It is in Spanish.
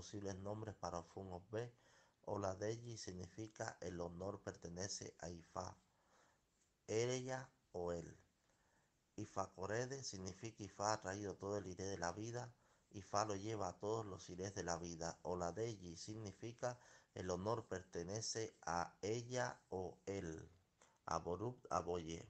posibles nombres para Fun B. Oladeji significa el honor pertenece a Ifá, ella o él. Ifa Ifacorede significa Ifá ha traído todo el iré de la vida, Ifá lo lleva a todos los irés de la vida. Oladeji significa el honor pertenece a ella o él. Aborub Aboye.